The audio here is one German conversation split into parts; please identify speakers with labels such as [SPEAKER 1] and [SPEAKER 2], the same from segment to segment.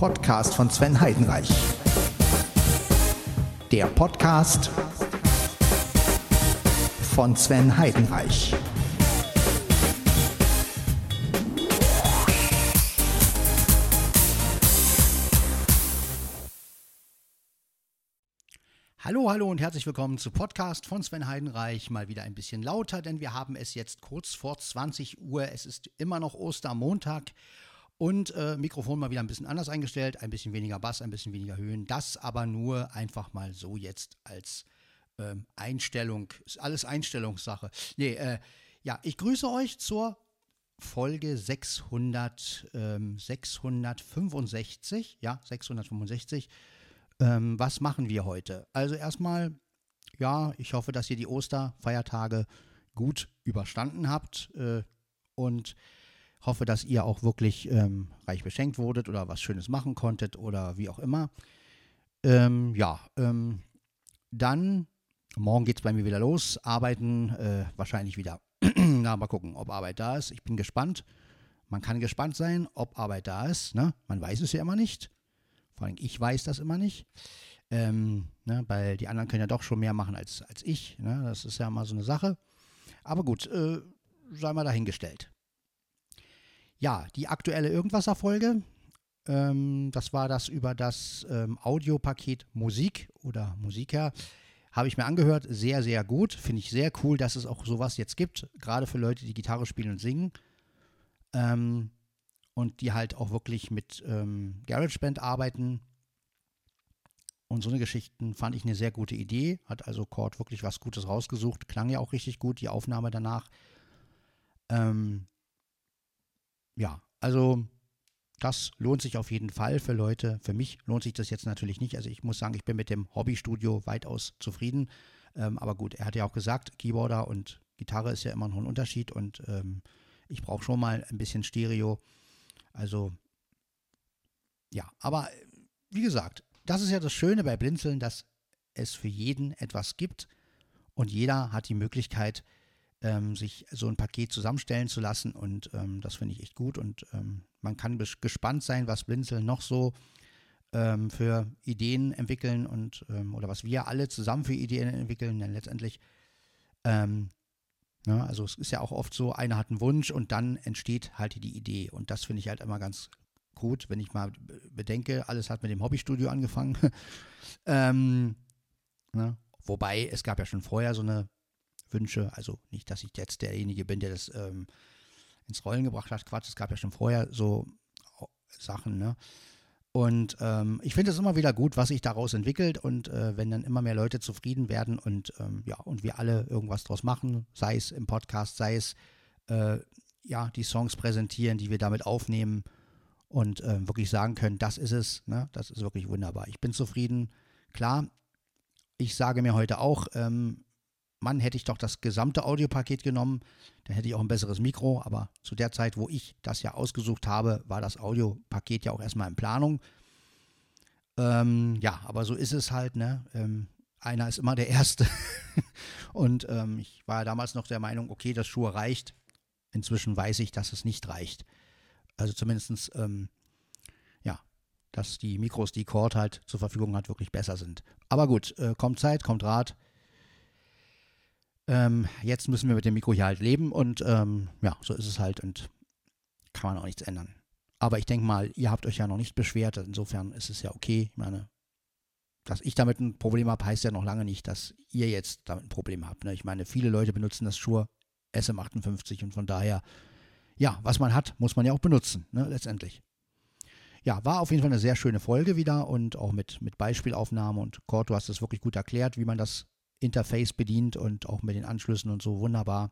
[SPEAKER 1] Podcast von Sven Heidenreich. Der Podcast von Sven Heidenreich. Hallo, hallo und herzlich willkommen zu Podcast von Sven Heidenreich. Mal wieder ein bisschen lauter, denn wir haben es jetzt kurz vor 20 Uhr. Es ist immer noch Ostermontag und äh, Mikrofon mal wieder ein bisschen anders eingestellt, ein bisschen weniger Bass, ein bisschen weniger Höhen. Das aber nur einfach mal so jetzt als ähm, Einstellung. Ist alles Einstellungssache. Nee, äh, ja, ich grüße euch zur Folge 600, ähm, 665. Ja, 665 ähm, was machen wir heute? Also erstmal, ja, ich hoffe, dass ihr die Osterfeiertage gut überstanden habt äh, und hoffe, dass ihr auch wirklich ähm, reich beschenkt wurdet oder was Schönes machen konntet oder wie auch immer. Ähm, ja, ähm, dann, morgen geht es bei mir wieder los, arbeiten, äh, wahrscheinlich wieder. Na, mal gucken, ob Arbeit da ist. Ich bin gespannt. Man kann gespannt sein, ob Arbeit da ist. Ne? Man weiß es ja immer nicht. Vor allem ich weiß das immer nicht. Ähm, ne, weil die anderen können ja doch schon mehr machen als, als ich. Ne? Das ist ja mal so eine Sache. Aber gut, äh, sei mal dahingestellt. Ja, die aktuelle Irgendwasser-Folge, ähm, das war das über das ähm, Audiopaket Musik oder Musiker. Habe ich mir angehört, sehr, sehr gut. Finde ich sehr cool, dass es auch sowas jetzt gibt, gerade für Leute, die Gitarre spielen und singen. Ähm, und die halt auch wirklich mit ähm, GarageBand arbeiten. Und so eine Geschichten fand ich eine sehr gute Idee. Hat also Cord wirklich was Gutes rausgesucht. Klang ja auch richtig gut, die Aufnahme danach. Ähm, ja, also das lohnt sich auf jeden Fall für Leute. Für mich lohnt sich das jetzt natürlich nicht. Also ich muss sagen, ich bin mit dem Hobbystudio weitaus zufrieden. Ähm, aber gut, er hat ja auch gesagt, Keyboarder und Gitarre ist ja immer noch ein Unterschied und ähm, ich brauche schon mal ein bisschen Stereo. Also, ja, aber wie gesagt, das ist ja das Schöne bei Blinzeln, dass es für jeden etwas gibt und jeder hat die Möglichkeit, ähm, sich so ein Paket zusammenstellen zu lassen und ähm, das finde ich echt gut und ähm, man kann gespannt sein, was Blinzeln noch so ähm, für Ideen entwickeln und ähm, oder was wir alle zusammen für Ideen entwickeln, denn letztendlich ähm, ne? also es ist ja auch oft so, einer hat einen Wunsch und dann entsteht halt die Idee. Und das finde ich halt immer ganz gut, wenn ich mal bedenke, alles hat mit dem Hobbystudio angefangen. ne? Wobei, es gab ja schon vorher so eine Wünsche, also nicht, dass ich jetzt derjenige bin, der das ähm, ins Rollen gebracht hat, Quatsch, es gab ja schon vorher so Sachen, ne? Und ähm, ich finde es immer wieder gut, was sich daraus entwickelt und äh, wenn dann immer mehr Leute zufrieden werden und ähm, ja, und wir alle irgendwas draus machen, sei es im Podcast, sei es äh, ja, die Songs präsentieren, die wir damit aufnehmen und äh, wirklich sagen können, das ist es, ne? das ist wirklich wunderbar. Ich bin zufrieden. Klar, ich sage mir heute auch, ähm, Mann, hätte ich doch das gesamte Audiopaket genommen, dann hätte ich auch ein besseres Mikro. Aber zu der Zeit, wo ich das ja ausgesucht habe, war das Audiopaket ja auch erstmal in Planung. Ähm, ja, aber so ist es halt, ne? Ähm, einer ist immer der Erste. Und ähm, ich war ja damals noch der Meinung, okay, das Schuhe reicht. Inzwischen weiß ich, dass es nicht reicht. Also zumindest, ähm, ja, dass die Mikros, die Cord halt zur Verfügung hat, wirklich besser sind. Aber gut, äh, kommt Zeit, kommt Rat. Ähm, jetzt müssen wir mit dem Mikro hier halt leben und ähm, ja, so ist es halt und kann man auch nichts ändern. Aber ich denke mal, ihr habt euch ja noch nicht beschwert, insofern ist es ja okay. Ich meine, dass ich damit ein Problem habe, heißt ja noch lange nicht, dass ihr jetzt damit ein Problem habt. Ne? Ich meine, viele Leute benutzen das Shure SM58 und von daher, ja, was man hat, muss man ja auch benutzen, ne? letztendlich. Ja, war auf jeden Fall eine sehr schöne Folge wieder und auch mit, mit Beispielaufnahme und Kurt, du hast es wirklich gut erklärt, wie man das Interface bedient und auch mit den Anschlüssen und so wunderbar.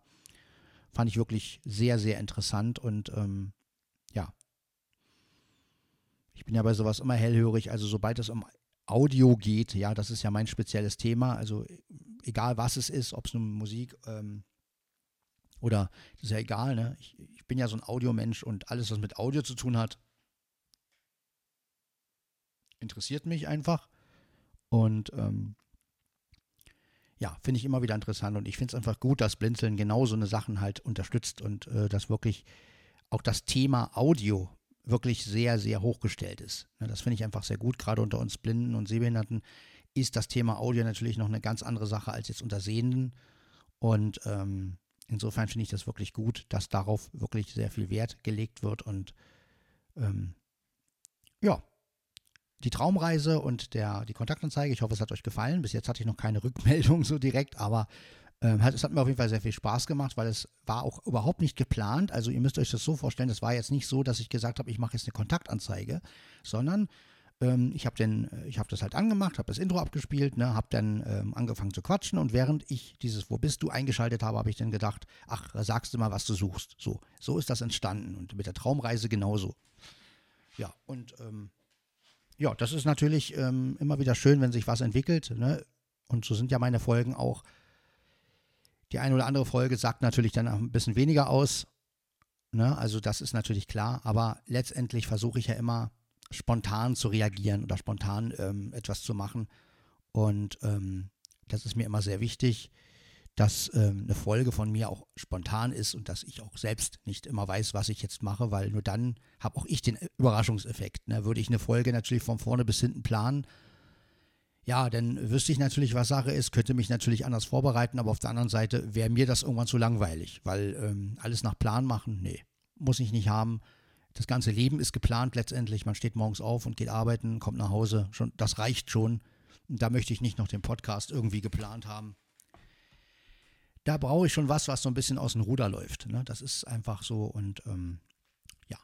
[SPEAKER 1] Fand ich wirklich sehr, sehr interessant und ähm, ja. Ich bin ja bei sowas immer hellhörig, also sobald es um Audio geht, ja, das ist ja mein spezielles Thema, also egal was es ist, ob es nun Musik ähm, oder ist ja egal, ne? Ich, ich bin ja so ein Audiomensch und alles, was mit Audio zu tun hat, interessiert mich einfach. Und ähm, ja, finde ich immer wieder interessant und ich finde es einfach gut, dass Blinzeln genau so eine Sachen halt unterstützt und äh, dass wirklich auch das Thema Audio wirklich sehr, sehr hochgestellt ist. Ne, das finde ich einfach sehr gut, gerade unter uns Blinden und Sehbehinderten ist das Thema Audio natürlich noch eine ganz andere Sache als jetzt unter Sehenden. Und ähm, insofern finde ich das wirklich gut, dass darauf wirklich sehr viel Wert gelegt wird. Und ähm, ja, die Traumreise und der, die Kontaktanzeige, ich hoffe, es hat euch gefallen. Bis jetzt hatte ich noch keine Rückmeldung so direkt, aber ähm, hat, es hat mir auf jeden Fall sehr viel Spaß gemacht, weil es war auch überhaupt nicht geplant. Also ihr müsst euch das so vorstellen, es war jetzt nicht so, dass ich gesagt habe, ich mache jetzt eine Kontaktanzeige, sondern ähm, ich habe äh, hab das halt angemacht, habe das Intro abgespielt, ne, habe dann ähm, angefangen zu quatschen und während ich dieses Wo bist du eingeschaltet habe, habe ich dann gedacht, ach, sagst du mal, was du suchst. So, so ist das entstanden und mit der Traumreise genauso. Ja, und ähm, ja, das ist natürlich ähm, immer wieder schön, wenn sich was entwickelt. Ne? Und so sind ja meine Folgen auch. Die eine oder andere Folge sagt natürlich dann ein bisschen weniger aus. Ne? Also das ist natürlich klar. Aber letztendlich versuche ich ja immer spontan zu reagieren oder spontan ähm, etwas zu machen. Und ähm, das ist mir immer sehr wichtig, dass ähm, eine Folge von mir auch spontan ist und dass ich auch selbst nicht immer weiß, was ich jetzt mache, weil nur dann habe auch ich den Überraschungseffekt. Ne? Würde ich eine Folge natürlich von vorne bis hinten planen, ja, dann wüsste ich natürlich, was Sache ist, könnte mich natürlich anders vorbereiten, aber auf der anderen Seite wäre mir das irgendwann zu langweilig, weil ähm, alles nach Plan machen, nee, muss ich nicht haben das ganze Leben ist geplant letztendlich. Man steht morgens auf und geht arbeiten, kommt nach Hause. Schon, das reicht schon. Da möchte ich nicht noch den Podcast irgendwie geplant haben. Da brauche ich schon was, was so ein bisschen aus dem Ruder läuft. Ne? Das ist einfach so und ähm, ja.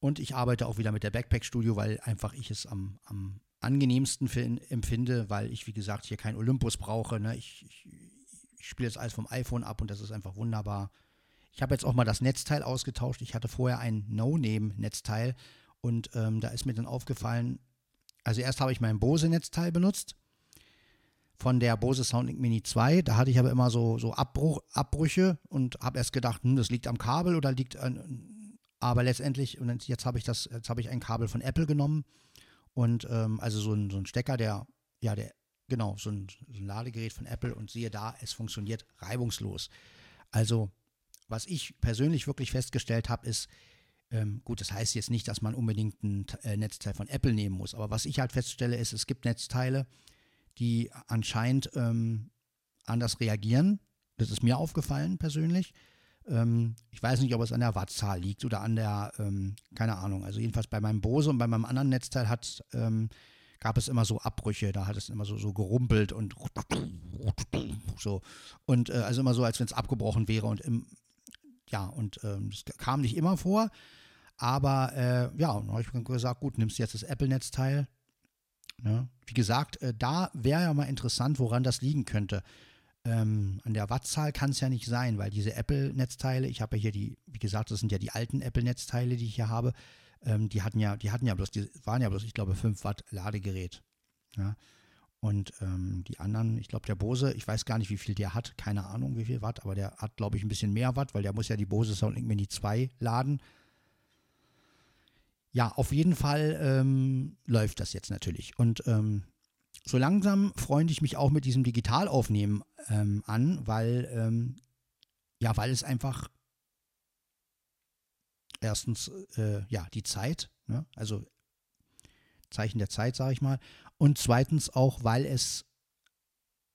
[SPEAKER 1] Und ich arbeite auch wieder mit der Backpack Studio, weil einfach ich es am, am angenehmsten empfinde, weil ich, wie gesagt, hier kein Olympus brauche. Ne? Ich, ich, ich spiele jetzt alles vom iPhone ab und das ist einfach wunderbar. Ich habe jetzt auch mal das Netzteil ausgetauscht. Ich hatte vorher ein No-Name-Netzteil und ähm, da ist mir dann aufgefallen, also erst habe ich mein Bose-Netzteil benutzt von der Bose Soundlink Mini 2. Da hatte ich aber immer so, so Abbruch, Abbrüche und habe erst gedacht, hm, das liegt am Kabel oder liegt an. Aber letztendlich, und jetzt habe ich das, jetzt habe ich ein Kabel von Apple genommen und ähm, also so ein, so ein Stecker, der, ja, der, genau, so ein, so ein Ladegerät von Apple und siehe da, es funktioniert reibungslos. Also was ich persönlich wirklich festgestellt habe, ist, ähm, gut, das heißt jetzt nicht, dass man unbedingt ein äh, Netzteil von Apple nehmen muss, aber was ich halt feststelle, ist, es gibt Netzteile, die anscheinend ähm, anders reagieren. Das ist mir aufgefallen persönlich. Ähm, ich weiß nicht, ob es an der Wattzahl liegt oder an der, ähm, keine Ahnung. Also jedenfalls bei meinem Bose und bei meinem anderen Netzteil hat, ähm, gab es immer so Abbrüche, da hat es immer so, so gerumpelt und so. Und äh, also immer so, als wenn es abgebrochen wäre. Und im, ja, und ähm, das kam nicht immer vor. Aber äh, ja, dann habe ich gesagt, gut, nimmst du jetzt das Apple-Netzteil. Ne? Wie gesagt, äh, da wäre ja mal interessant, woran das liegen könnte. Ähm, an der Wattzahl kann es ja nicht sein, weil diese Apple-Netzteile, ich habe ja hier die, wie gesagt, das sind ja die alten Apple-Netzteile, die ich hier habe, ähm, die hatten ja, die hatten ja bloß, die waren ja bloß, ich glaube, 5 Watt Ladegerät. Ja? Und ähm, die anderen, ich glaube, der Bose, ich weiß gar nicht, wie viel der hat, keine Ahnung, wie viel Watt, aber der hat, glaube ich, ein bisschen mehr Watt, weil der muss ja die Bose Soundlink Mini 2 laden. Ja, auf jeden Fall ähm, läuft das jetzt natürlich. Und ähm, so langsam freunde ich mich auch mit diesem Digitalaufnehmen ähm, an, weil, ähm, ja, weil es einfach erstens, äh, ja, die Zeit, ne? also Zeichen der Zeit, sage ich mal, und zweitens auch, weil es,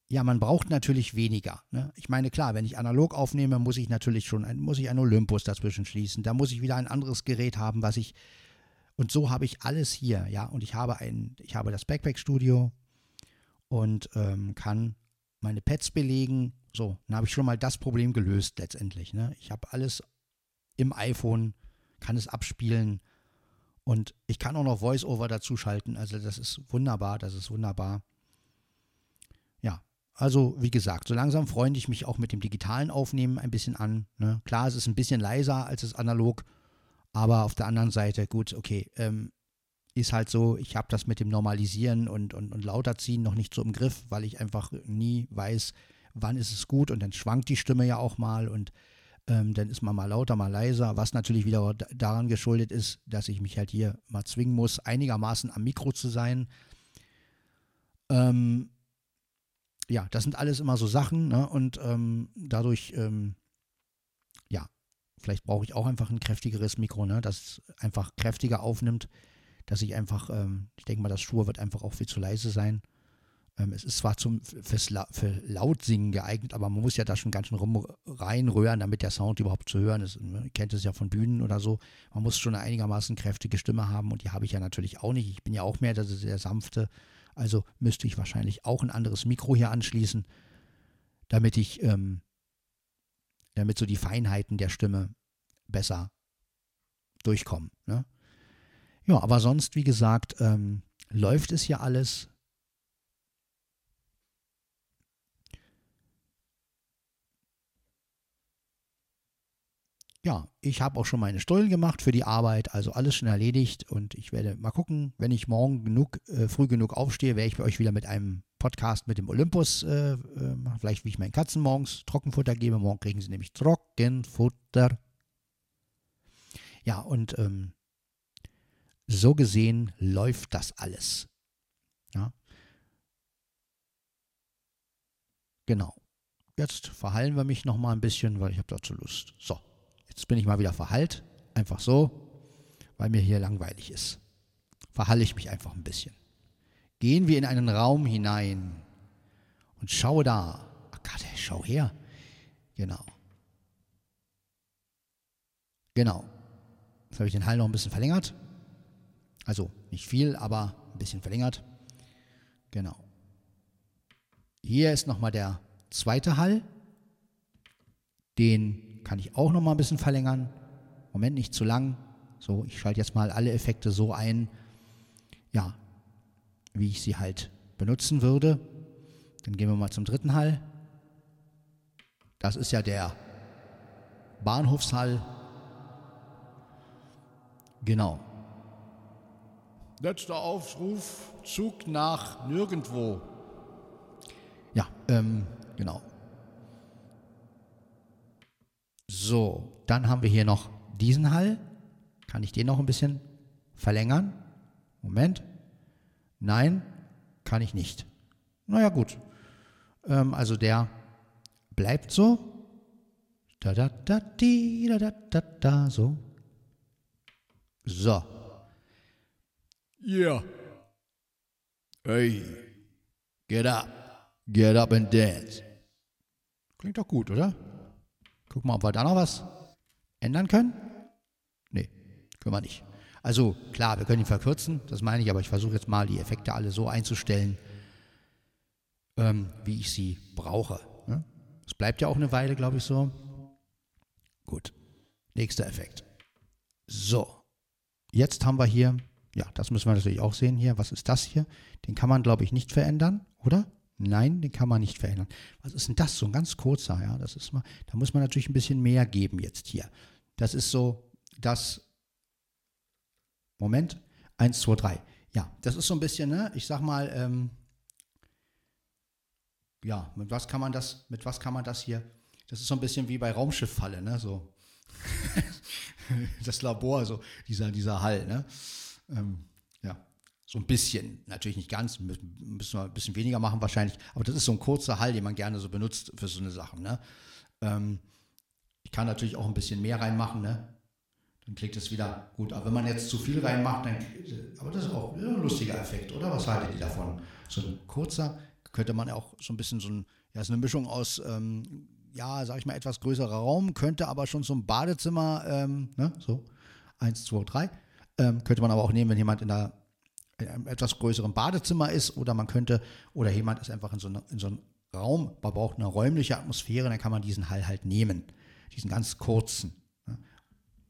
[SPEAKER 1] ja, man braucht natürlich weniger. Ne? Ich meine, klar, wenn ich analog aufnehme, muss ich natürlich schon, ein, muss ich einen Olympus dazwischen schließen. Da muss ich wieder ein anderes Gerät haben, was ich, und so habe ich alles hier, ja. Und ich habe ein, ich habe das Backpack-Studio und ähm, kann meine Pads belegen. So, dann habe ich schon mal das Problem gelöst letztendlich. Ne? Ich habe alles im iPhone, kann es abspielen und ich kann auch noch Voice-Over dazu schalten. Also das ist wunderbar, das ist wunderbar. Ja, also wie gesagt, so langsam freunde ich mich auch mit dem digitalen Aufnehmen ein bisschen an. Ne? Klar, es ist ein bisschen leiser als das analog, aber auf der anderen Seite, gut, okay, ähm, ist halt so, ich habe das mit dem Normalisieren und, und, und lauterziehen noch nicht so im Griff, weil ich einfach nie weiß, wann ist es gut und dann schwankt die Stimme ja auch mal und ähm, dann ist man mal lauter, mal leiser, was natürlich wieder daran geschuldet ist, dass ich mich halt hier mal zwingen muss, einigermaßen am Mikro zu sein. Ähm, ja, das sind alles immer so Sachen ne? und ähm, dadurch, ähm, Vielleicht brauche ich auch einfach ein kräftigeres Mikro, ne, das einfach kräftiger aufnimmt, dass ich einfach, ähm, ich denke mal, das Schuhe wird einfach auch viel zu leise sein. Ähm, es ist zwar zum, fürs La für Lautsingen geeignet, aber man muss ja da schon ganz schön rum reinrühren, damit der Sound überhaupt zu hören ist. Man kennt es ja von Bühnen oder so. Man muss schon eine einigermaßen kräftige Stimme haben und die habe ich ja natürlich auch nicht. Ich bin ja auch mehr der sehr sanfte. Also müsste ich wahrscheinlich auch ein anderes Mikro hier anschließen, damit ich, ähm, damit so die Feinheiten der Stimme besser durchkommen. Ne? Ja, aber sonst, wie gesagt, ähm, läuft es ja alles. ja, ich habe auch schon meine Stollen gemacht für die Arbeit, also alles schon erledigt und ich werde mal gucken, wenn ich morgen genug, äh, früh genug aufstehe, werde ich bei euch wieder mit einem Podcast mit dem Olympus äh, äh, vielleicht wie ich meinen Katzen morgens Trockenfutter gebe. Morgen kriegen sie nämlich Trockenfutter. Ja, und ähm, so gesehen läuft das alles. Ja. Genau. Jetzt verhallen wir mich noch mal ein bisschen, weil ich habe dazu Lust. So. Jetzt bin ich mal wieder verhallt, einfach so, weil mir hier langweilig ist. Verhalle ich mich einfach ein bisschen. Gehen wir in einen Raum hinein und schaue da. Ach Gott, schau her. Genau. Genau. Jetzt habe ich den Hall noch ein bisschen verlängert. Also nicht viel, aber ein bisschen verlängert. Genau. Hier ist nochmal der zweite Hall. Den kann ich auch noch mal ein bisschen verlängern. Moment, nicht zu lang. So, ich schalte jetzt mal alle Effekte so ein, ja, wie ich sie halt benutzen würde. Dann gehen wir mal zum dritten Hall. Das ist ja der Bahnhofshall. Genau. Letzter Aufruf, Zug nach nirgendwo. Ja, ähm, genau. So, dann haben wir hier noch diesen Hall. Kann ich den noch ein bisschen verlängern? Moment. Nein, kann ich nicht. Naja, gut. Ähm, also der bleibt so. Da, da, da, di, da, da, da, da, so. So. Yeah. Hey. Get up. Get up and dance. Klingt doch gut, oder? Gucken wir, ob wir da noch was ändern können. Nee, können wir nicht. Also klar, wir können ihn verkürzen, das meine ich, aber ich versuche jetzt mal die Effekte alle so einzustellen, ähm, wie ich sie brauche. Ne? Es ne? bleibt ja auch eine Weile, glaube ich, so. Gut, nächster Effekt. So, jetzt haben wir hier, ja, das müssen wir natürlich auch sehen hier. Was ist das hier? Den kann man, glaube ich, nicht verändern, oder? Nein, den kann man nicht verändern. Was ist denn das? So ein ganz kurzer, ja. Das ist mal, da muss man natürlich ein bisschen mehr geben jetzt hier. Das ist so das. Moment. Eins, zwei, drei. Ja, das ist so ein bisschen, ne? Ich sag mal, ähm, ja, mit was kann man das, mit was kann man das hier? Das ist so ein bisschen wie bei Raumschifffalle, ne? So. das Labor, so dieser, dieser Hall, ne? Ähm, ja, so ein bisschen, natürlich nicht ganz, müssen wir ein bisschen weniger machen wahrscheinlich, aber das ist so ein kurzer Hall, den man gerne so benutzt für so eine Sache. Ne? Ähm, ich kann natürlich auch ein bisschen mehr reinmachen, ne? Dann klingt es wieder gut. Aber wenn man jetzt zu viel reinmacht, dann, aber das ist auch ein lustiger Effekt, oder? Was haltet ihr davon? So ein kurzer, könnte man auch so ein bisschen so ein, ja, ist eine Mischung aus, ähm, ja, sag ich mal, etwas größerer Raum, könnte aber schon so ein Badezimmer, ähm, ne, so, eins, zwei, drei, ähm, könnte man aber auch nehmen, wenn jemand in der in einem etwas größeren Badezimmer ist oder man könnte, oder jemand ist einfach in so, eine, in so einem Raum, man braucht eine räumliche Atmosphäre, dann kann man diesen Hall halt nehmen, diesen ganz kurzen.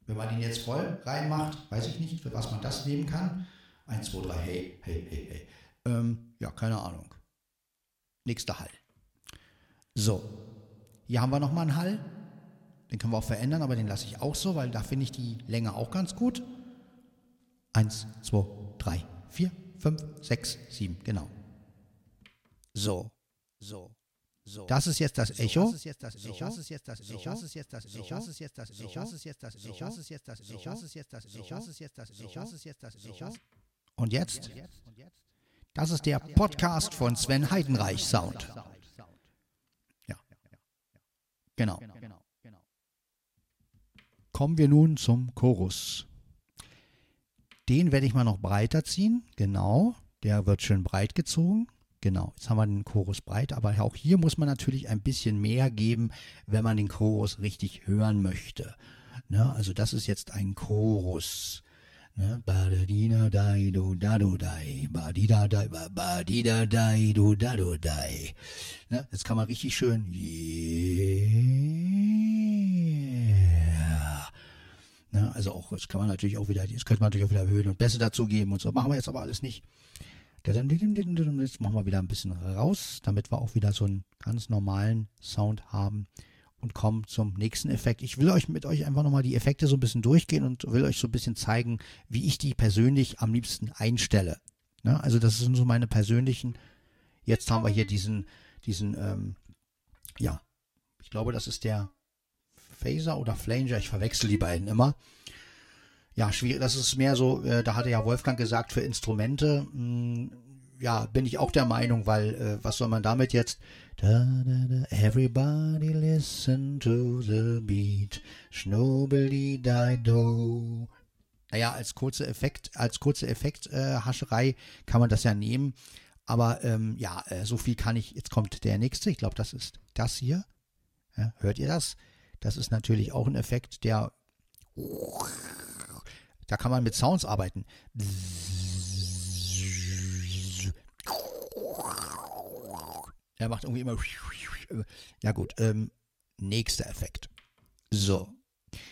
[SPEAKER 1] Wenn man ihn jetzt voll reinmacht, weiß ich nicht, für was man das nehmen kann. Eins, zwei, drei, hey, hey, hey, hey. Ähm, ja, keine Ahnung. Nächster Hall. So, hier haben wir nochmal einen Hall. Den können wir auch verändern, aber den lasse ich auch so, weil da finde ich die Länge auch ganz gut. Eins, zwei, drei, vier, fünf, sechs, sieben, genau. So, so. So. Das ist jetzt das Echo. Das ist jetzt das Echo. Das ist jetzt das Echo. Das ist jetzt das Echo. Das ist jetzt das Echo. Das ist jetzt das Echo. Das ist jetzt das Echo. Das ist jetzt das Echo. Das ist jetzt das Echo. Das ist jetzt das Echo. Und jetzt? Das ist der Podcast von Sven Heidenreich Sound. Ja. Genau. kommen wir nun zum Chorus. Den werde ich mal noch breiter ziehen. Genau, der wird schön breit gezogen. Genau, jetzt haben wir den Chorus breit, aber auch hier muss man natürlich ein bisschen mehr geben, wenn man den Chorus richtig hören möchte. Ne? Also das ist jetzt ein Chorus. Ne? Badadina dai do da do dai, badida dai, badida dai do da do dai. Ne? Jetzt kann man richtig schön yeah. Ne? Also auch, das kann man natürlich auch wieder, das könnte man natürlich auch wieder Höhen und Bässe dazugeben und so. Machen wir jetzt aber alles nicht. Jetzt machen wir wieder ein bisschen raus, damit wir auch wieder so einen ganz normalen Sound haben und kommen zum nächsten Effekt. Ich will euch mit euch einfach nochmal die Effekte so ein bisschen durchgehen und will euch so ein bisschen zeigen, wie ich die persönlich am liebsten einstelle. Ne? Also das sind so meine persönlichen. Jetzt haben wir hier diesen, diesen, ähm, ja, ich glaube, das ist der Phaser oder Flanger. Ich verwechsel die beiden immer ja, schwierig. Das ist mehr so, äh, da hatte ja Wolfgang gesagt, für Instrumente, mh, hm, ja, bin ich auch der Meinung, weil äh, was soll man damit jetzt? Da, da, da, everybody listen to the beat, schnobeli die do. Naja, als kurze Effekt, als kurze Effekthascherei äh, kann man das ja nehmen. Aber ähm, ja, äh, so viel kann ich. Jetzt kommt der nächste. Ich glaube, das ist das hier. Ja, hört ihr das? Das ist natürlich auch ein Effekt, der da kann man mit Sounds arbeiten. Er macht irgendwie immer. Ja, gut. Ähm, nächster Effekt. So.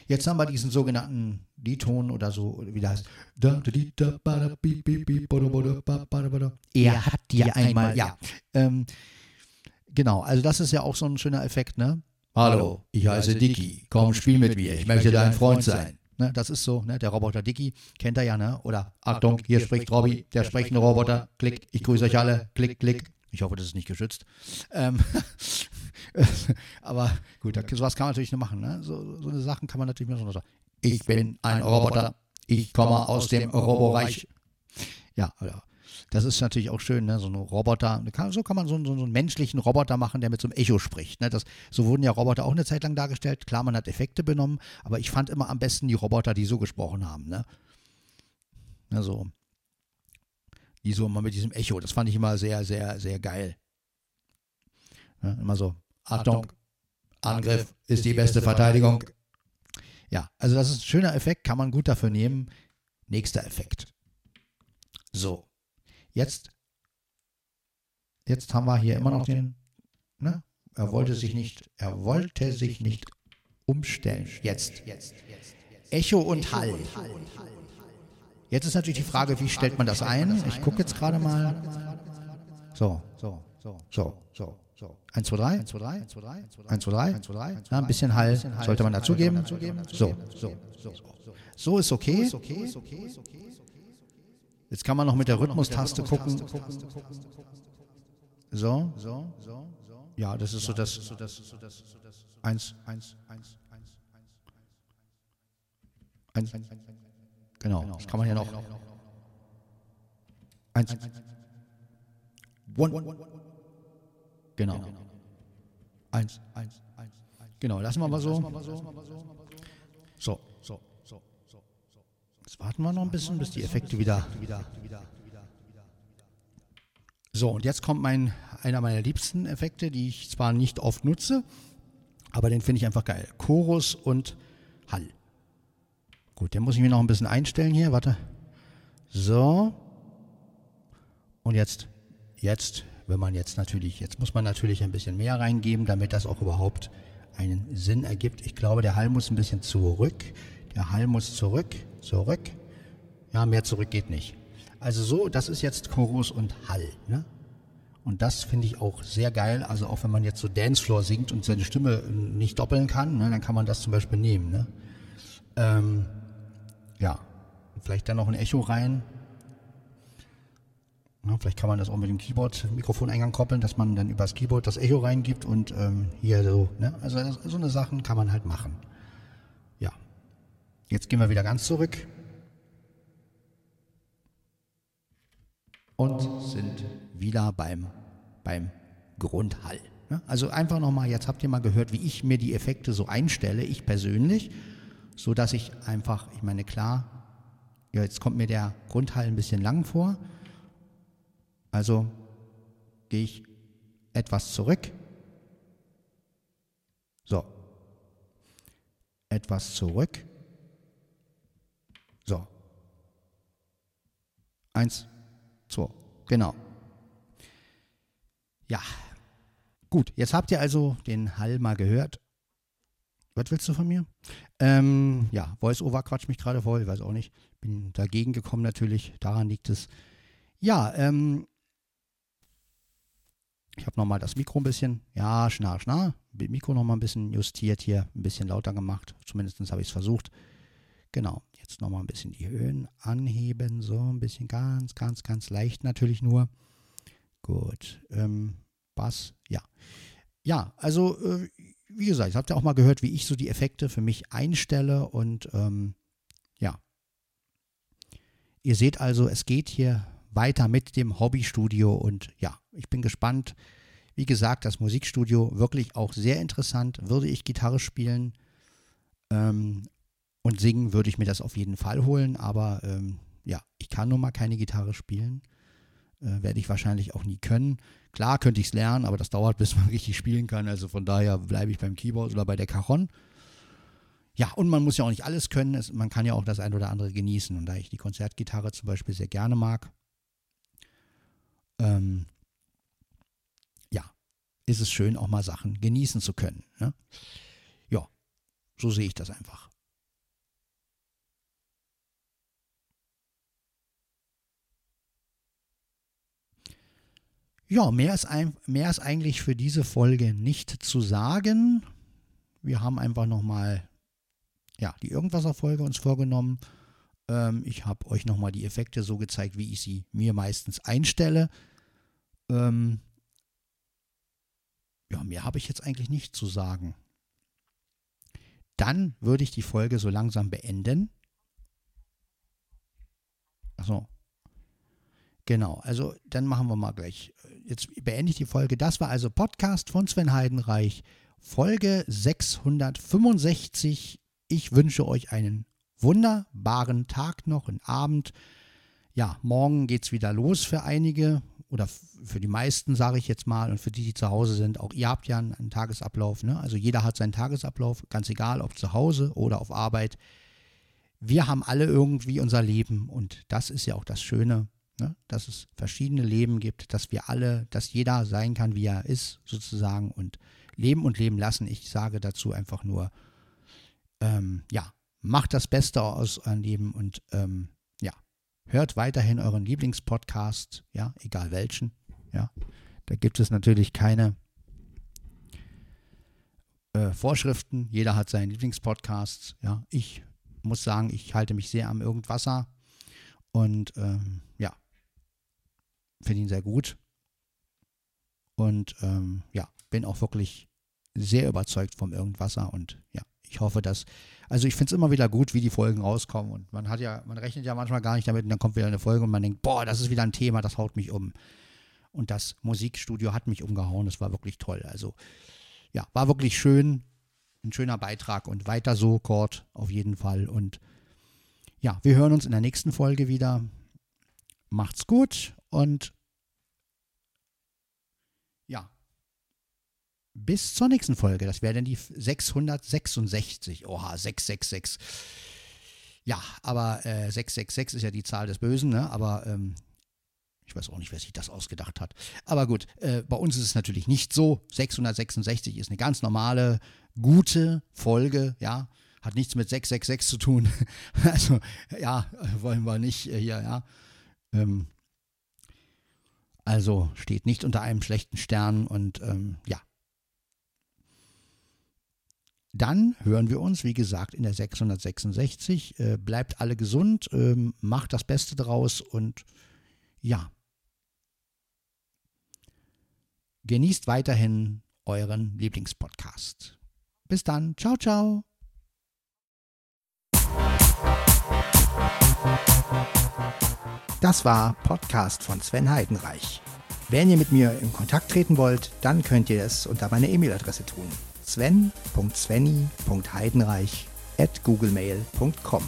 [SPEAKER 1] Jetzt haben wir diesen sogenannten D-Ton oder so, wie der heißt. Er hat dir einmal. Ja. Ähm, genau, also das ist ja auch so ein schöner Effekt, ne?
[SPEAKER 2] Hallo, ich heiße Dicky. Komm, spiel mit mir. Ich möchte dein Freund sein.
[SPEAKER 1] Ne, das ist so, ne, der Roboter Dicky, kennt er ja, ne? Oder Achtung, hier spricht Robby, der sprechende Roboter, klick, ich grüße euch alle, klick, klick. Ich hoffe, das ist nicht geschützt. Ähm, aber gut, sowas kann man natürlich nur machen. Ne? So, so eine Sachen kann man natürlich sagen. Ich bin ein Roboter, ich komme aus dem Roboreich. Ja, oder das ist natürlich auch schön, ne? so ein Roboter. So kann man so, so, so, einen menschlichen Roboter machen, der mit so einem Echo spricht. Ne? Das, so wurden ja Roboter auch eine Zeit lang dargestellt. Klar, man hat Effekte benommen, aber ich fand immer am besten die Roboter, die so gesprochen haben. Ne? Also, die so immer mit diesem Echo. Das fand ich immer sehr, sehr, sehr geil. Ja, immer so, Achtung, Angriff ist die beste Verteidigung. Ja, also das ist ein schöner Effekt, kann man gut dafür nehmen. Nächster Effekt. So, Jetzt, jetzt haben wir hier immer noch den, ne? Er wollte sich nicht, er wollte sich nicht umstellen. Jetzt. Echo und Hall. Jetzt ist natürlich die Frage, wie stellt man das ein? Ich gucke jetzt gerade mal. So, so, so, so, so. So. 1, 2, 3. 1, 2, 3. 1, 2, 3. 1, 2, 3. Ja, ein bisschen Hall sollte man dazugeben. So, so, so. So ist okay. Jetzt kann man noch mit der Rhythmustaste gucken. So. Ja, das ist so das. Eins, eins, eins, eins, eins. Eins. Genau, das kann man ja noch. Eins. One. Genau. Eins, eins, eins. Genau, lassen wir mal so. So. Warten wir noch ein bisschen, bis die Effekte wieder. So, und jetzt kommt mein, einer meiner liebsten Effekte, die ich zwar nicht oft nutze, aber den finde ich einfach geil. Chorus und Hall. Gut, den muss ich mir noch ein bisschen einstellen hier. Warte. So. Und jetzt, jetzt, wenn man jetzt natürlich, jetzt muss man natürlich ein bisschen mehr reingeben, damit das auch überhaupt einen Sinn ergibt. Ich glaube, der Hall muss ein bisschen zurück. Der Hall muss zurück zurück. Ja, mehr zurück geht nicht. Also so, das ist jetzt Chorus und Hall. Ne? Und das finde ich auch sehr geil. Also auch wenn man jetzt so Dancefloor singt und seine Stimme nicht doppeln kann, ne, dann kann man das zum Beispiel nehmen. Ne? Ähm, ja, vielleicht dann noch ein Echo rein. Ja, vielleicht kann man das auch mit dem Keyboard-Mikrofoneingang koppeln, dass man dann übers Keyboard das Echo reingibt und ähm, hier so. Ne? Also so eine Sachen kann man halt machen. Jetzt gehen wir wieder ganz zurück und sind wieder beim, beim Grundhall. Also einfach nochmal, jetzt habt ihr mal gehört, wie ich mir die Effekte so einstelle, ich persönlich. so dass ich einfach, ich meine, klar, ja, jetzt kommt mir der Grundhall ein bisschen lang vor. Also gehe ich etwas zurück. So. Etwas zurück. So. Eins, zwei. Genau. Ja. Gut, jetzt habt ihr also den Hall mal gehört. Was willst du von mir? Ähm, ja, Voice-Over quatscht mich gerade voll, ich weiß auch nicht. Bin dagegen gekommen natürlich, daran liegt es. Ja, ähm, ich habe nochmal das Mikro ein bisschen, ja, schnarr, schnarr. Mikro nochmal ein bisschen justiert hier, ein bisschen lauter gemacht. Zumindest habe ich es versucht. Genau, jetzt nochmal ein bisschen die Höhen anheben, so ein bisschen ganz, ganz, ganz leicht natürlich nur. Gut, ähm, Bass, ja. Ja, also äh, wie gesagt, ihr habt ja auch mal gehört, wie ich so die Effekte für mich einstelle und ähm, ja. Ihr seht also, es geht hier weiter mit dem Hobbystudio und ja, ich bin gespannt. Wie gesagt, das Musikstudio wirklich auch sehr interessant. Würde ich Gitarre spielen ähm, und singen, würde ich mir das auf jeden Fall holen, aber ähm, ja, ich kann nun mal keine Gitarre spielen. Äh, Werde ich wahrscheinlich auch nie können. Klar könnte ich es lernen, aber das dauert, bis man richtig spielen kann. Also von daher bleibe ich beim Keyboard oder bei der Cajon. Ja, und man muss ja auch nicht alles können. Es, man kann ja auch das ein oder andere genießen. Und da ich die Konzertgitarre zum Beispiel sehr gerne mag, ähm, ja, ist es schön, auch mal Sachen genießen zu können. Ne? Ja, so sehe ich das einfach. Ja, mehr ist, ein, mehr ist eigentlich für diese Folge nicht zu sagen. Wir haben einfach nochmal ja, die Irgendwasser-Folge uns vorgenommen. Ähm, ich habe euch nochmal die Effekte so gezeigt, wie ich sie mir meistens einstelle. Ähm, ja, mehr habe ich jetzt eigentlich nicht zu sagen. Dann würde ich die Folge so langsam beenden. Achso, Genau, also dann machen wir mal gleich. Jetzt beende ich die Folge. Das war also Podcast von Sven Heidenreich, Folge 665. Ich wünsche euch einen wunderbaren Tag noch, einen Abend. Ja, morgen geht es wieder los für einige oder für die meisten, sage ich jetzt mal, und für die, die zu Hause sind. Auch ihr habt ja einen, einen Tagesablauf. Ne? Also jeder hat seinen Tagesablauf, ganz egal, ob zu Hause oder auf Arbeit. Wir haben alle irgendwie unser Leben und das ist ja auch das Schöne Ne? Dass es verschiedene Leben gibt, dass wir alle, dass jeder sein kann, wie er ist, sozusagen, und leben und leben lassen. Ich sage dazu einfach nur, ähm, ja, macht das Beste aus eurem Leben und ähm, ja, hört weiterhin euren Lieblingspodcast, ja, egal welchen, ja. Da gibt es natürlich keine äh, Vorschriften. Jeder hat seinen Lieblingspodcast. Ja, ich muss sagen, ich halte mich sehr am Irgendwasser. Und ähm, ja, finde ihn sehr gut. Und ähm, ja, bin auch wirklich sehr überzeugt vom Irgendwasser und ja, ich hoffe, dass, also ich finde es immer wieder gut, wie die Folgen rauskommen und man hat ja, man rechnet ja manchmal gar nicht damit und dann kommt wieder eine Folge und man denkt, boah, das ist wieder ein Thema, das haut mich um. Und das Musikstudio hat mich umgehauen, das war wirklich toll. Also ja, war wirklich schön, ein schöner Beitrag und weiter so, Kurt, auf jeden Fall. Und ja, wir hören uns in der nächsten Folge wieder. Macht's gut und ja, bis zur nächsten Folge. Das wäre dann die 666. Oha, 666. Ja, aber äh, 666 ist ja die Zahl des Bösen, ne? aber ähm, ich weiß auch nicht, wer sich das ausgedacht hat. Aber gut, äh, bei uns ist es natürlich nicht so. 666 ist eine ganz normale, gute Folge, ja. Hat nichts mit 666 zu tun. also, ja, wollen wir nicht äh, hier, ja. Ähm, also steht nicht unter einem schlechten Stern und ähm, ja. Dann hören wir uns, wie gesagt, in der 666. Äh, bleibt alle gesund, ähm, macht das Beste draus und ja. Genießt weiterhin euren Lieblingspodcast. Bis dann. Ciao, ciao. Das war Podcast von Sven Heidenreich. Wenn ihr mit mir in Kontakt treten wollt, dann könnt ihr es unter meiner E-Mail-Adresse tun. sven.svenny.heidenreich at googlemail.com.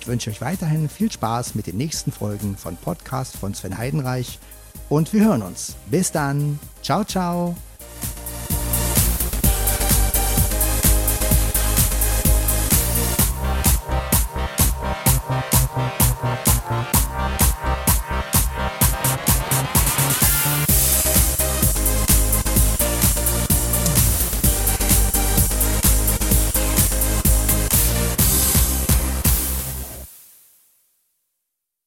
[SPEAKER 1] Ich wünsche euch weiterhin viel Spaß mit den nächsten Folgen von Podcast von Sven Heidenreich und wir hören uns. Bis dann. Ciao, ciao.